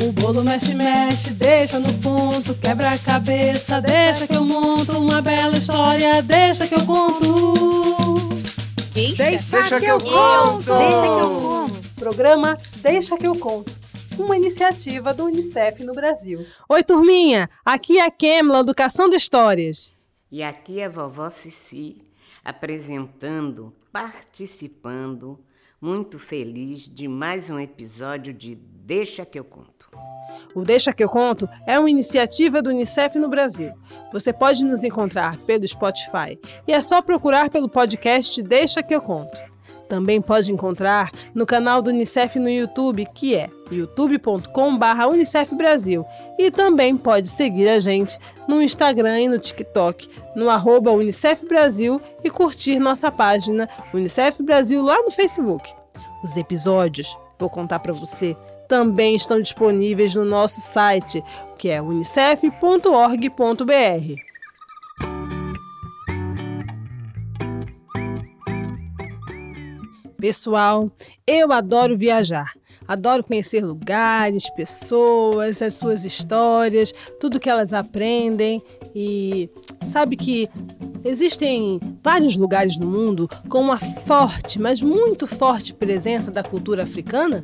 O bolo mexe, mexe, deixa no ponto, quebra a cabeça, deixa que eu monto uma bela história, deixa que eu conto. Deixa, Deixa, deixa que, que eu eu conto. Deixa que eu conto. Programa Deixa que eu conto. Uma iniciativa do Unicef no Brasil. Oi, turminha! Aqui é a Kemla, Educação de Histórias. E aqui é a vovó Cici, apresentando, participando, muito feliz de mais um episódio de Deixa que eu conto. O Deixa que eu conto é uma iniciativa do Unicef no Brasil. Você pode nos encontrar pelo Spotify e é só procurar pelo podcast Deixa que eu conto. Também pode encontrar no canal do Unicef no YouTube, que é youtube.com/unicef Brasil, e também pode seguir a gente no Instagram e no TikTok, no arroba Unicef Brasil e curtir nossa página Unicef Brasil lá no Facebook. Os episódios, vou contar para você, também estão disponíveis no nosso site, que é unicef.org.br. Pessoal, eu adoro viajar. Adoro conhecer lugares, pessoas, as suas histórias, tudo que elas aprendem e sabe que existem vários lugares no mundo com uma forte, mas muito forte presença da cultura africana?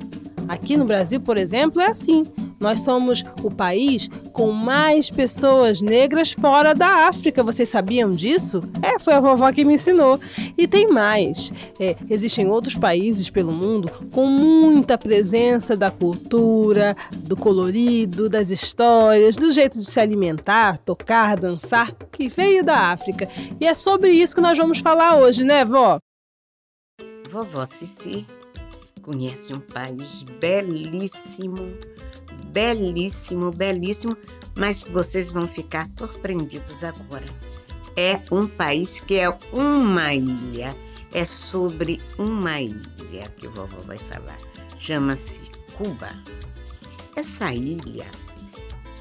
Aqui no Brasil, por exemplo, é assim. Nós somos o país com mais pessoas negras fora da África. Vocês sabiam disso? É, foi a vovó que me ensinou. E tem mais. É, existem outros países pelo mundo com muita presença da cultura, do colorido, das histórias, do jeito de se alimentar, tocar, dançar, que veio da África. E é sobre isso que nós vamos falar hoje, né, vó? Vovó Cici conhece um país belíssimo, belíssimo, belíssimo, mas vocês vão ficar surpreendidos agora. É um país que é uma ilha, é sobre uma ilha que a vovó vai falar. Chama-se Cuba. Essa ilha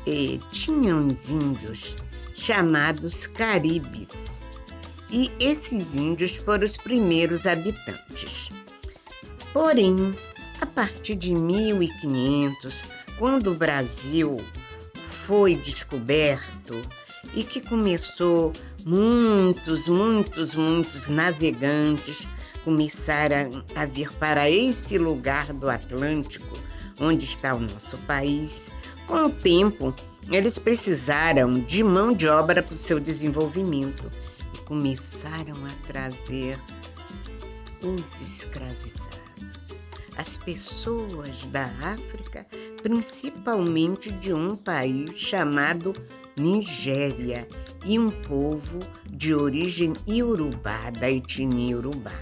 eh, tinha uns índios chamados Caribes. E esses índios foram os primeiros habitantes. Porém, a partir de 1500, quando o Brasil foi descoberto e que começou muitos, muitos, muitos navegantes começaram a vir para esse lugar do Atlântico, onde está o nosso país. Com o tempo, eles precisaram de mão de obra para o seu desenvolvimento e começaram a trazer os escravizados as pessoas da África, principalmente de um país chamado Nigéria e um povo de origem iorubá, da etnia iorubá.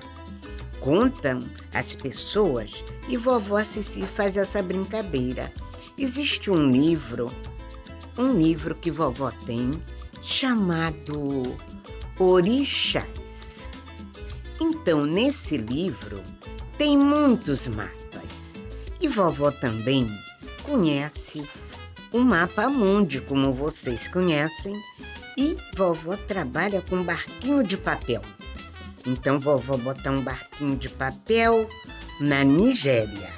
Contam as pessoas e vovó Cici faz essa brincadeira. Existe um livro, um livro que vovó tem, chamado Orixás. Então, nesse livro, tem muitos mapas. E vovó também conhece o mapa mundi, como vocês conhecem, e vovó trabalha com barquinho de papel. Então, vovó bota um barquinho de papel na Nigéria,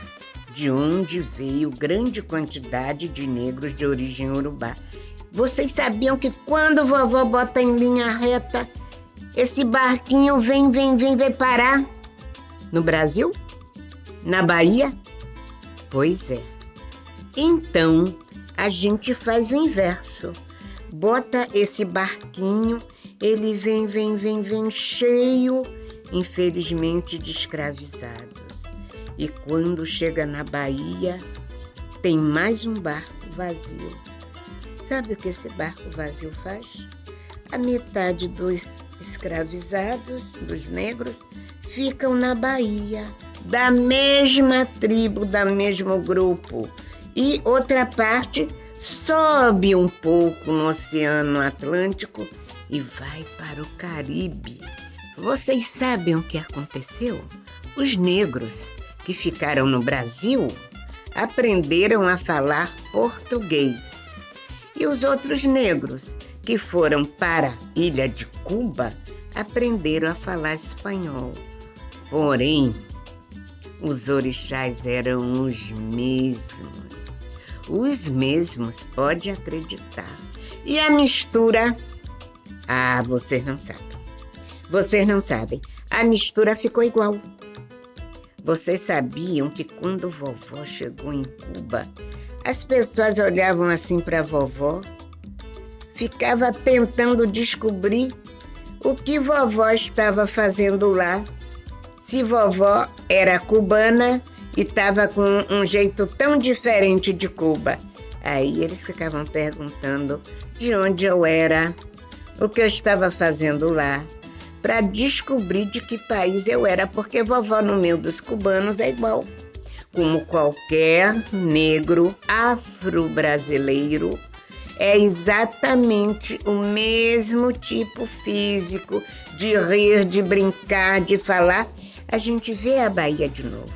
de onde veio grande quantidade de negros de origem urubá. Vocês sabiam que quando vovó bota em linha reta, esse barquinho vem, vem, vem, vem parar no Brasil? Na Bahia? Pois é. Então, a gente faz o inverso. Bota esse barquinho, ele vem, vem, vem, vem cheio, infelizmente, de escravizados. E quando chega na Bahia, tem mais um barco vazio. Sabe o que esse barco vazio faz? A metade dos escravizados, dos negros, ficam na Bahia, da mesma tribo, da mesmo grupo. E outra parte sobe um pouco no Oceano Atlântico e vai para o Caribe. Vocês sabem o que aconteceu? Os negros que ficaram no Brasil aprenderam a falar português. E os outros negros que foram para a ilha de Cuba aprenderam a falar espanhol. Porém, os orixás eram os mesmos. Os mesmos, pode acreditar. E a mistura? Ah, vocês não sabem. Vocês não sabem. A mistura ficou igual. Vocês sabiam que quando vovó chegou em Cuba, as pessoas olhavam assim para vovó, ficava tentando descobrir o que vovó estava fazendo lá. Se vovó era cubana e estava com um jeito tão diferente de Cuba. Aí eles ficavam perguntando de onde eu era, o que eu estava fazendo lá, para descobrir de que país eu era, porque vovó no meio dos cubanos é igual. Como qualquer negro afro-brasileiro, é exatamente o mesmo tipo físico de rir, de brincar, de falar. A gente vê a Bahia de novo.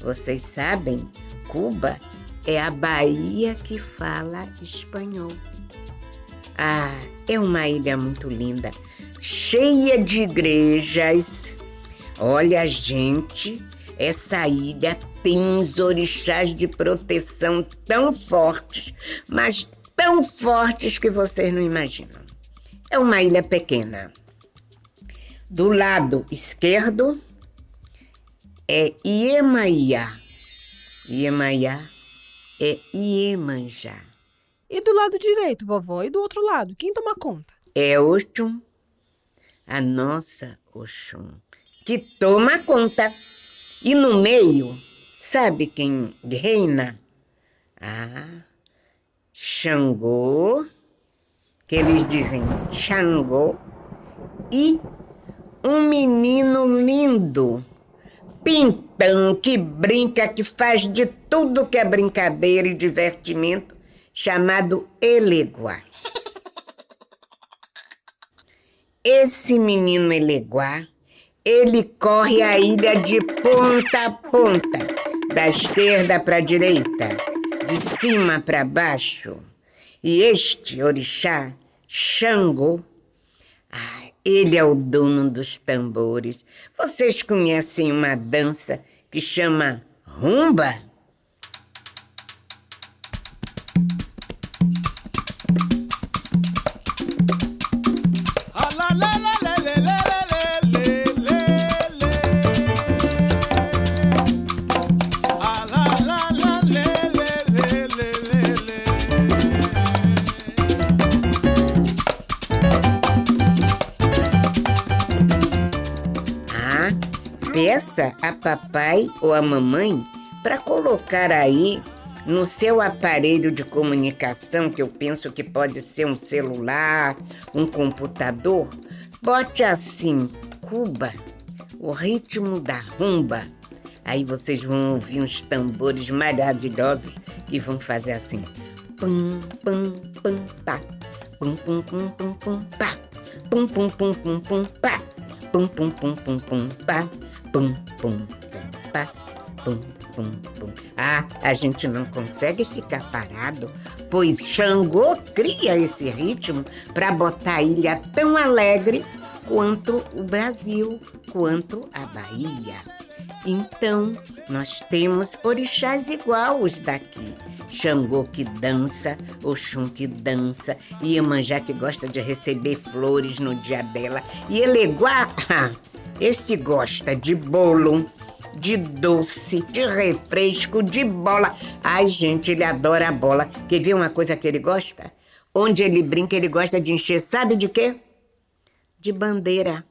Vocês sabem, Cuba é a Bahia que fala espanhol. Ah, é uma ilha muito linda, cheia de igrejas. Olha, gente, essa ilha tem uns orixás de proteção tão fortes, mas tão fortes que vocês não imaginam. É uma ilha pequena. Do lado esquerdo é Iemanjá. Iemanjá é Iemanjá. E do lado direito, vovó? E do outro lado? Quem toma conta? É Oxum, a nossa Oxum, que toma conta. E no meio, sabe quem reina? Ah, Xangô, que eles dizem Xangô, e um menino lindo, pintão, que brinca, que faz de tudo que é brincadeira e divertimento, chamado Eleguá. Esse menino Eleguá, ele corre a ilha de ponta a ponta, da esquerda para a direita de cima para baixo. E este orixá, Xangô, ele é o dono dos tambores. Vocês conhecem uma dança que chama rumba? Peça a papai ou a mamãe para colocar aí no seu aparelho de comunicação, que eu penso que pode ser um celular, um computador, bote assim, Cuba, o ritmo da rumba. Aí vocês vão ouvir uns tambores maravilhosos que vão fazer assim. Pum, pum, pum, pá. Pum, pum, pum, pum, pum, pá. Pum, pum, pum, pum, pum, pá. Pum, pum, pum, pum, pum, pá. Pum, pum, pum, pá, pum, pum, pum. Ah, a gente não consegue ficar parado, pois Xangô cria esse ritmo para botar a ilha tão alegre quanto o Brasil, quanto a Bahia. Então, nós temos orixás igual os daqui. Xangô que dança, Oxum que dança, Iemanjá que gosta de receber flores no dia dela, e Eleguá, esse gosta de bolo, de doce, de refresco, de bola. Ai, gente, ele adora a bola. Quer ver uma coisa que ele gosta? Onde ele brinca, ele gosta de encher, sabe de quê? De bandeira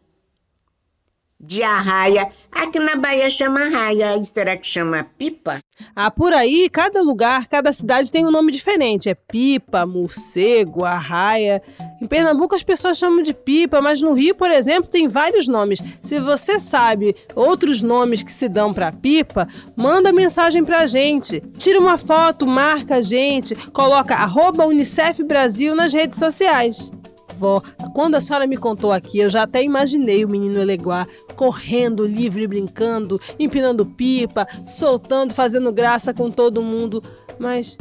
de arraia. Aqui na Bahia chama arraia, será que chama pipa? Ah, por aí, cada lugar, cada cidade tem um nome diferente. É pipa, morcego, arraia. Em Pernambuco as pessoas chamam de pipa, mas no Rio, por exemplo, tem vários nomes. Se você sabe outros nomes que se dão para pipa, manda mensagem pra gente. Tira uma foto, marca a gente, coloca arroba Unicef Brasil nas redes sociais avó. Quando a senhora me contou aqui, eu já até imaginei o menino Eleguá correndo livre, brincando, empinando pipa, soltando, fazendo graça com todo mundo. Mas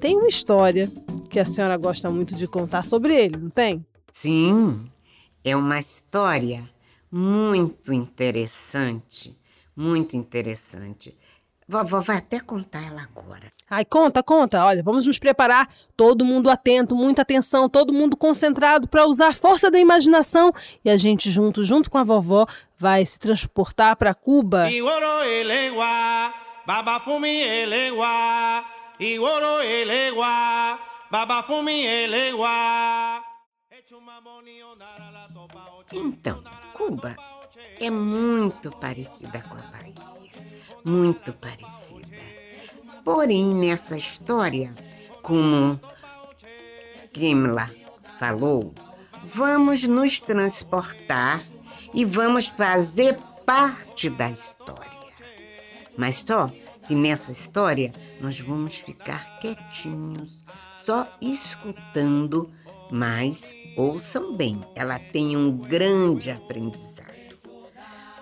tem uma história que a senhora gosta muito de contar sobre ele, não tem? Sim, é uma história muito interessante, muito interessante. Vovó vai até contar ela agora. Ai, conta, conta. Olha, vamos nos preparar. Todo mundo atento, muita atenção, todo mundo concentrado para usar a força da imaginação e a gente junto, junto com a vovó, vai se transportar para Cuba. Então, Cuba é muito parecida com a Bahia. Muito parecida. Porém, nessa história, como Kimla falou, vamos nos transportar e vamos fazer parte da história. Mas só que nessa história nós vamos ficar quietinhos, só escutando, mas ouçam bem, ela tem um grande aprendizado.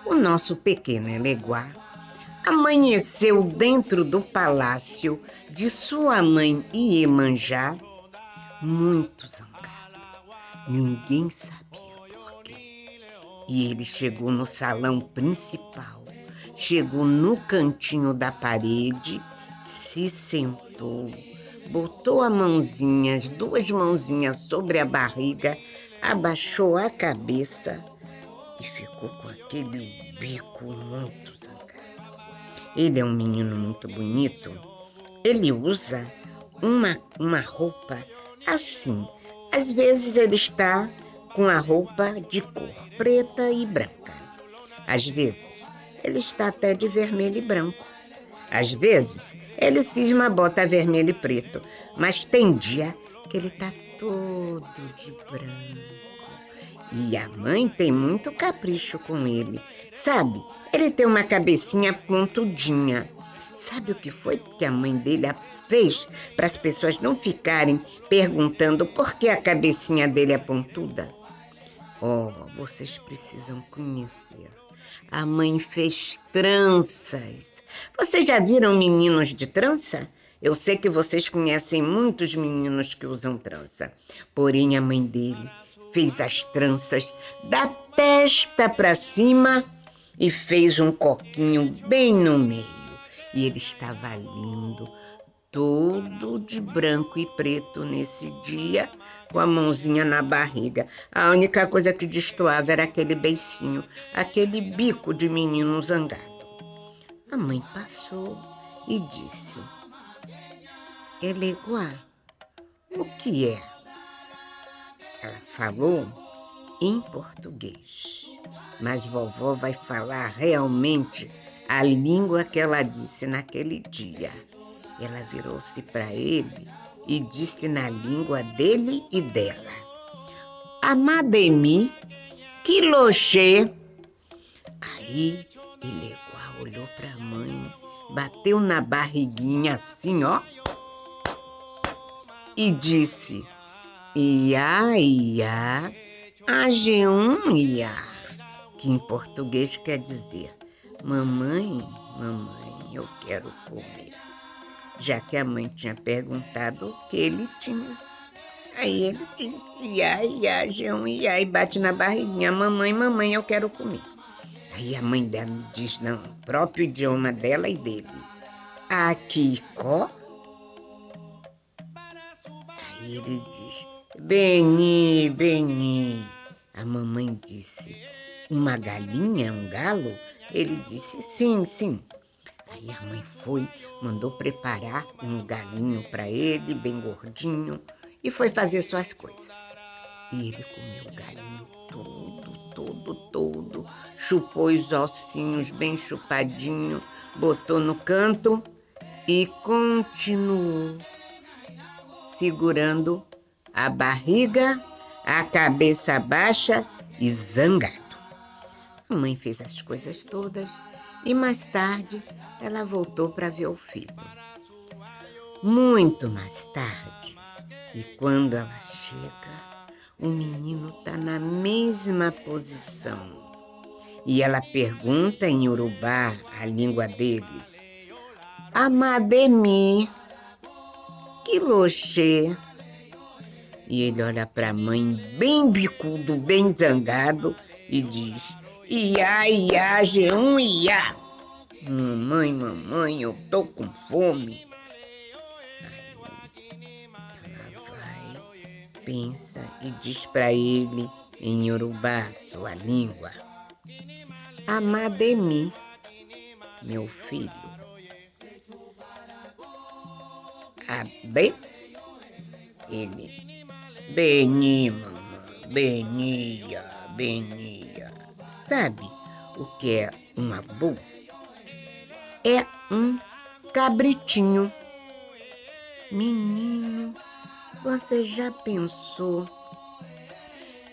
O nosso pequeno Eleguá amanheceu dentro do palácio de sua mãe Iemanjá muito zangado. Ninguém sabia por quê. E ele chegou no salão principal, chegou no cantinho da parede, se sentou, botou a mãozinha, as duas mãozinhas sobre a barriga, abaixou a cabeça e ficou com aquele bico muito ele é um menino muito bonito. Ele usa uma, uma roupa assim. Às vezes ele está com a roupa de cor preta e branca. Às vezes ele está até de vermelho e branco. Às vezes ele cisma bota vermelho e preto. Mas tem dia que ele está todo de branco. E a mãe tem muito capricho com ele. Sabe, ele tem uma cabecinha pontudinha. Sabe o que foi que a mãe dele fez para as pessoas não ficarem perguntando por que a cabecinha dele é pontuda? Oh, vocês precisam conhecer. A mãe fez tranças. Vocês já viram meninos de trança? Eu sei que vocês conhecem muitos meninos que usam trança. Porém, a mãe dele fez as tranças da testa para cima e fez um coquinho bem no meio. E ele estava lindo, todo de branco e preto nesse dia, com a mãozinha na barriga. A única coisa que destoava era aquele beicinho, aquele bico de menino zangado. A mãe passou e disse: Eleguá, o que é? Ela falou em português, mas vovó vai falar realmente a língua que ela disse naquele dia. Ela virou-se para ele e disse na língua dele e dela: Amademi, Quiloxê. Aí ele olhou para a mãe, bateu na barriguinha assim, ó, e disse: Ia, ia, AG1 ia, que em português quer dizer Mamãe, mamãe, eu quero comer. Já que a mãe tinha perguntado o que ele tinha. Aí ele disse, ia, ia, G1, ia, e bate na barriguinha, mamãe, mamãe, eu quero comer. Aí a mãe dela diz no próprio idioma dela e dele, aqui, có? Aí ele diz, Beni, Beni. A mamãe disse: Uma galinha, um galo? Ele disse: Sim, sim. Aí a mãe foi, mandou preparar um galinho para ele, bem gordinho, e foi fazer suas coisas. E ele comeu o galinho todo, todo, todo, chupou os ossinhos bem chupadinho, botou no canto e continuou segurando a barriga, a cabeça baixa e zangado. A mãe fez as coisas todas e mais tarde ela voltou para ver o filho. Muito mais tarde, e quando ela chega, o menino está na mesma posição. E ela pergunta em urubá, a língua deles, Amademi, que loxê. E ele olha para a mãe, bem bicudo, bem zangado, e diz: Ia, ia, G1, ia. Mamãe, mamãe, eu tô com fome. Aí ela vai, pensa e diz para ele em Yorubá, sua língua. Amademi, meu filho. Abe? Ele. Beni, mamãe, Benia, Benia. Sabe o que é um abu? É um cabritinho. Menino, você já pensou?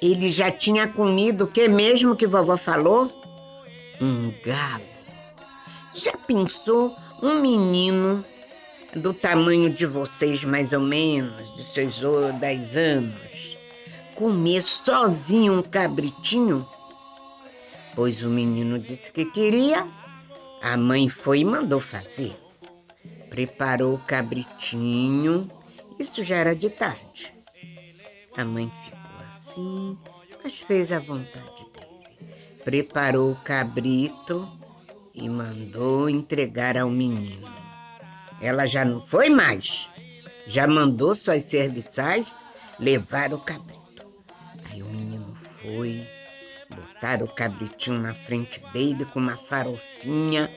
Ele já tinha comido o que mesmo que vovó falou? Um galo. Já pensou um menino do tamanho de vocês, mais ou menos, de seus 10 anos, comer sozinho um cabritinho? Pois o menino disse que queria, a mãe foi e mandou fazer. Preparou o cabritinho, isso já era de tarde. A mãe ficou assim, mas fez a vontade dele. Preparou o cabrito e mandou entregar ao menino. Ela já não foi mais, já mandou suas serviçais levar o cabrito. Aí o menino foi, botaram o cabritinho na frente dele com uma farofinha.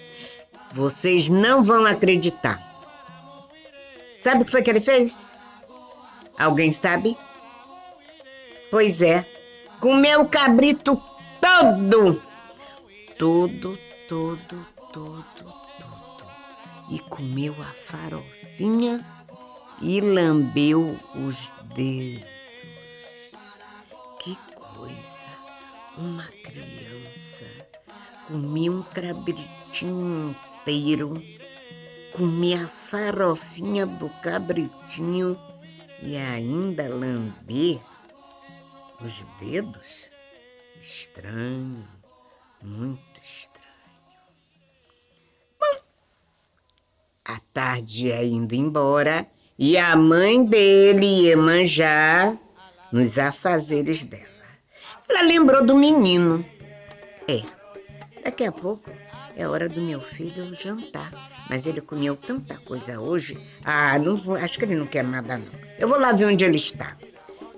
Vocês não vão acreditar. Sabe o que foi que ele fez? Alguém sabe? Pois é, comeu o cabrito todo. Todo, todo, todo. E comeu a farofinha e lambeu os dedos. Que coisa! Uma criança comia um cabritinho inteiro, comia a farofinha do cabritinho e ainda lamber os dedos? Estranho, muito estranho. A tarde ia indo embora e a mãe dele ia manjar nos afazeres dela. Ela lembrou do menino. É, daqui a pouco é hora do meu filho jantar. Mas ele comeu tanta coisa hoje. Ah, não vou, acho que ele não quer nada, não. Eu vou lá ver onde ele está.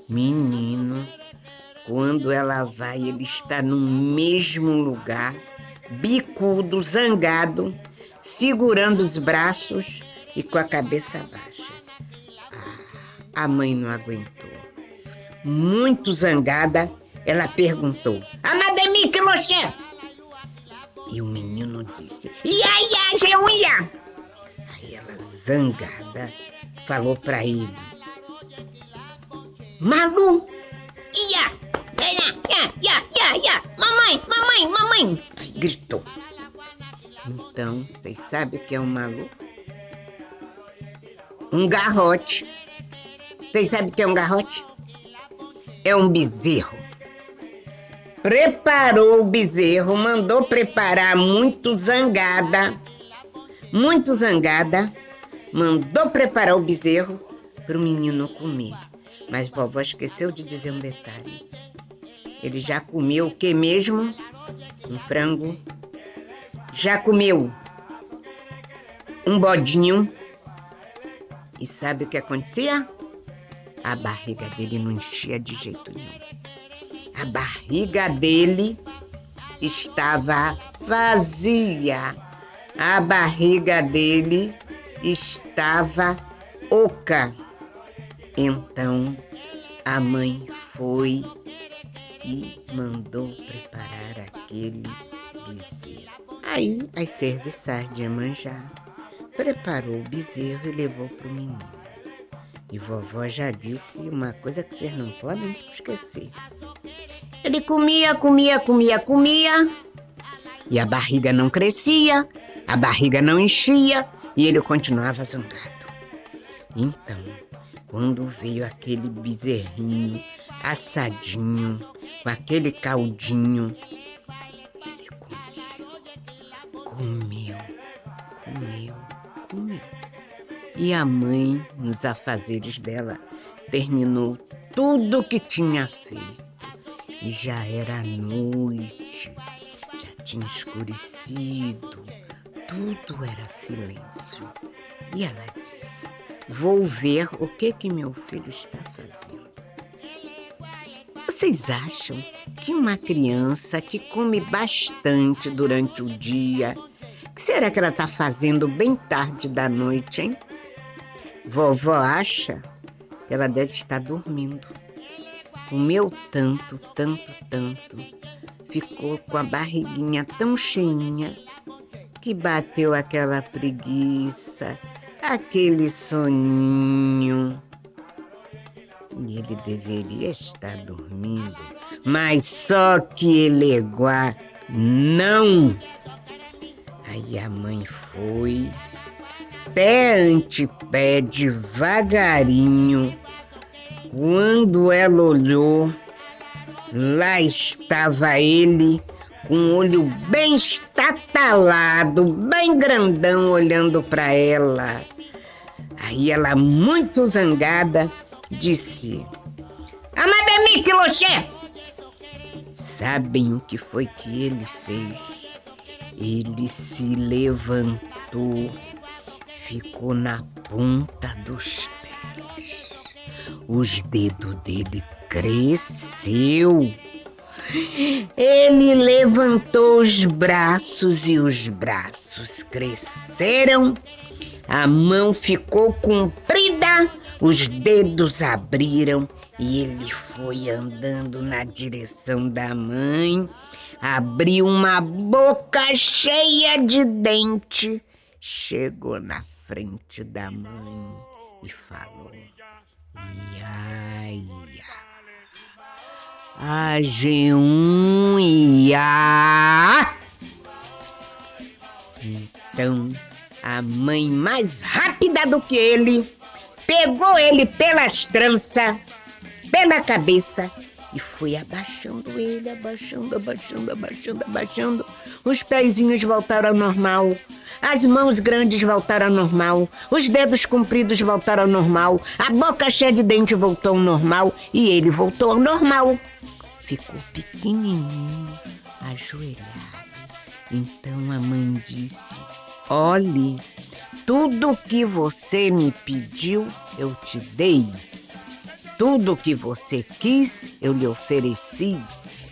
Menino, quando ela vai, ele está no mesmo lugar, bicudo, zangado, segurando os braços e com a cabeça baixa. Ah, a mãe não aguentou. Muito zangada, ela perguntou: Amademi, que você? E o menino disse: Ia, ia, Geuia! Aí ela, zangada, falou para ele: Malu, ia, ia, ia, ia, ia, mamãe, mamãe, mamãe! Aí gritou. Então, vocês sabem o que é um malu? Um garrote. Vocês sabem o que é um garrote? É um bezerro. Preparou o bezerro, mandou preparar muito zangada, muito zangada, mandou preparar o bezerro para o menino comer. Mas vovó esqueceu de dizer um detalhe. Ele já comeu o que mesmo? Um frango. Já comeu um bodinho. E sabe o que acontecia? A barriga dele não enchia de jeito nenhum. A barriga dele estava vazia. A barriga dele estava oca. Então a mãe foi e mandou preparar aquele Aí as serviçais de Iemanjá preparou o bezerro e levou para o menino. E vovó já disse uma coisa que vocês não podem esquecer. Ele comia, comia, comia, comia, e a barriga não crescia, a barriga não enchia, e ele continuava zangado. Então, quando veio aquele bezerrinho assadinho, com aquele caldinho, E a mãe, nos afazeres dela, terminou tudo o que tinha feito. E já era noite, já tinha escurecido, tudo era silêncio. E ela disse: Vou ver o que que meu filho está fazendo. Vocês acham que uma criança que come bastante durante o dia, que será que ela está fazendo bem tarde da noite, hein? Vovó acha que ela deve estar dormindo. Comeu tanto, tanto, tanto, ficou com a barriguinha tão cheinha que bateu aquela preguiça, aquele soninho. E ele deveria estar dormindo, mas só que Eleguá não. Aí a mãe foi, pé ante pé, devagarinho. Quando ela olhou, lá estava ele com o olho bem estatalado, bem grandão, olhando para ela. Aí ela, muito zangada, disse: Amademi Quiloché! Sabem o que foi que ele fez? Ele se levantou, ficou na ponta dos pés. Os dedos dele cresceu. Ele levantou os braços e os braços cresceram. A mão ficou comprida os dedos abriram e ele foi andando na direção da mãe, abriu uma boca cheia de dente, chegou na frente da mãe e falou: Ia, ia. A G1 ia. Então, a mãe mais rápida do que ele pegou ele pelas tranças, pela cabeça e foi abaixando ele, abaixando, abaixando, abaixando, abaixando. Os pezinhos voltaram ao normal. As mãos grandes voltaram ao normal, os dedos compridos voltaram ao normal, a boca cheia de dente voltou ao normal e ele voltou ao normal. Ficou pequenininho, ajoelhado. Então a mãe disse: Olhe, tudo que você me pediu, eu te dei. Tudo que você quis, eu lhe ofereci.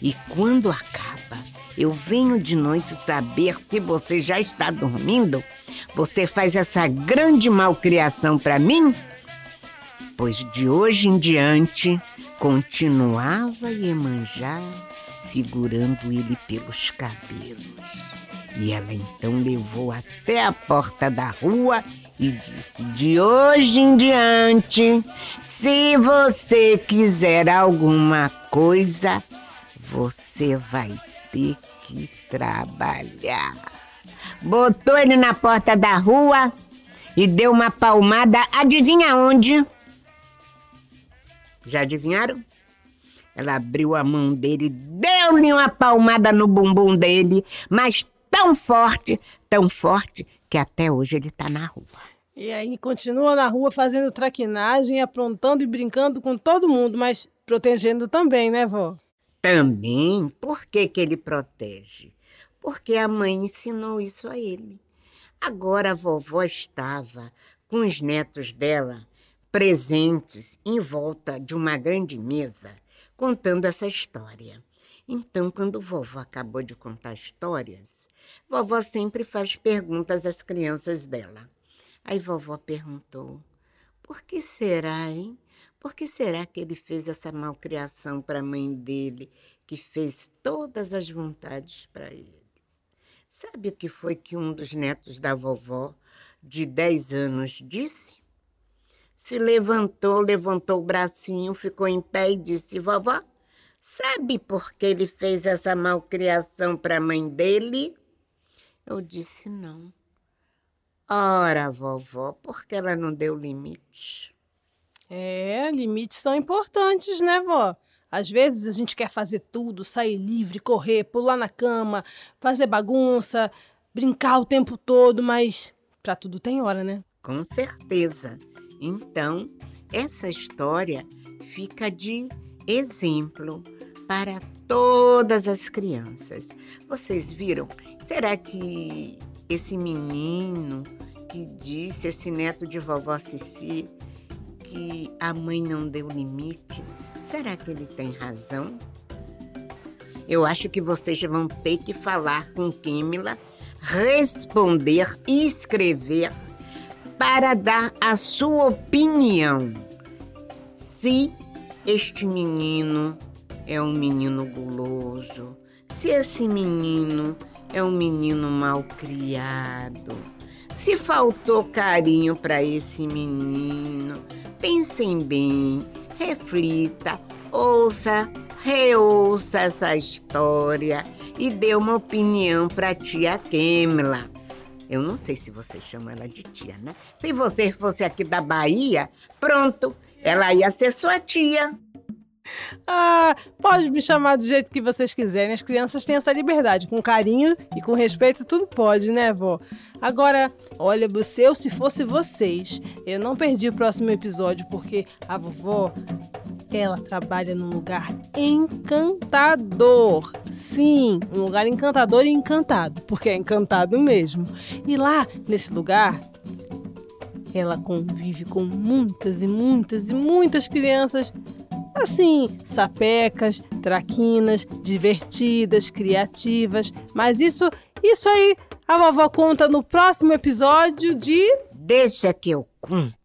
E quando acaba, eu venho de noite saber se você já está dormindo. Você faz essa grande malcriação para mim? Pois de hoje em diante, continuava Iemanjá segurando ele pelos cabelos. E ela então levou até a porta da rua e disse: De hoje em diante, se você quiser alguma coisa, você vai ter que trabalhar. Botou ele na porta da rua e deu uma palmada, adivinha onde? Já adivinharam? Ela abriu a mão dele, deu-lhe uma palmada no bumbum dele, mas tão forte, tão forte, que até hoje ele está na rua. E aí continua na rua fazendo traquinagem, aprontando e brincando com todo mundo, mas protegendo também, né, vó? Também. Por que, que ele protege? Porque a mãe ensinou isso a ele. Agora a vovó estava com os netos dela presentes em volta de uma grande mesa, contando essa história. Então, quando vovó acabou de contar histórias, vovó sempre faz perguntas às crianças dela. Aí vovó perguntou: por que será, hein? Por que será que ele fez essa malcriação para a mãe dele, que fez todas as vontades para ele? Sabe o que foi que um dos netos da vovó, de 10 anos, disse? Se levantou, levantou o bracinho, ficou em pé e disse: Vovó, Sabe por que ele fez essa malcriação para a mãe dele? Eu disse não. Ora, vovó, por que ela não deu limite? É, limites são importantes, né, vó? Às vezes a gente quer fazer tudo, sair livre, correr, pular na cama, fazer bagunça, brincar o tempo todo, mas para tudo tem hora, né? Com certeza. Então, essa história fica de exemplo para todas as crianças. Vocês viram? Será que esse menino que disse, esse neto de vovó Cici, que a mãe não deu limite, será que ele tem razão? Eu acho que vocês vão ter que falar com Kimila, responder e escrever para dar a sua opinião. Se este menino é um menino guloso, se esse menino é um menino mal criado, se faltou carinho para esse menino, pensem bem, reflita, ouça, reouça essa história e dê uma opinião para tia Kemla. Eu não sei se você chama ela de tia, né? Se você fosse aqui da Bahia, pronto, ela ia ser sua tia. Ah, pode me chamar do jeito que vocês quiserem. As crianças têm essa liberdade. Com carinho e com respeito, tudo pode, né, vó? Agora, olha, você, eu se fosse vocês, eu não perdi o próximo episódio porque a vovó ela trabalha num lugar encantador. Sim, um lugar encantador e encantado, porque é encantado mesmo. E lá, nesse lugar, ela convive com muitas e muitas e muitas crianças assim, sapecas, traquinas, divertidas, criativas. Mas isso, isso aí a vovó conta no próximo episódio de Deixa que eu conto.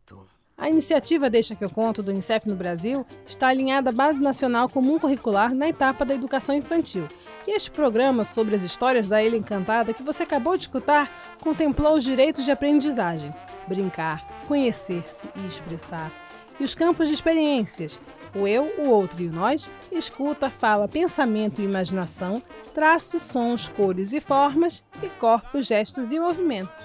A iniciativa Deixa que eu conto do Unicef no Brasil está alinhada à Base Nacional Comum Curricular na etapa da educação infantil. E este programa sobre as histórias da Ilha Encantada que você acabou de escutar contemplou os direitos de aprendizagem, brincar, conhecer-se e expressar, e os campos de experiências, o eu, o outro e o nós, escuta, fala, pensamento e imaginação, traços, sons, cores e formas, e corpos, gestos e movimentos.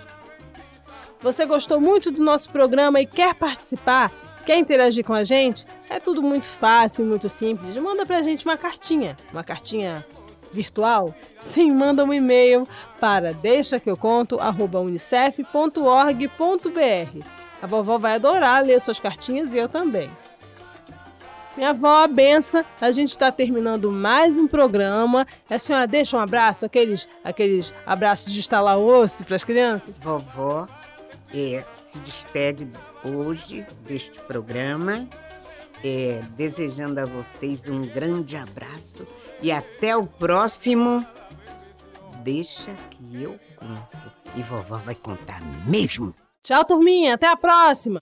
Você gostou muito do nosso programa e quer participar? Quer interagir com a gente? É tudo muito fácil, muito simples. Manda pra gente uma cartinha, uma cartinha virtual? Sim, manda um e-mail para deixa que eu conto unicef.org.br. A vovó vai adorar ler suas cartinhas e eu também. Minha avó, benção, a gente está terminando mais um programa. A senhora deixa um abraço, aqueles, aqueles abraços de estalar osso para as crianças? Vovó é, se despede hoje deste programa, é, desejando a vocês um grande abraço e até o próximo. Deixa que eu conto. E vovó vai contar mesmo. Tchau, turminha. Até a próxima.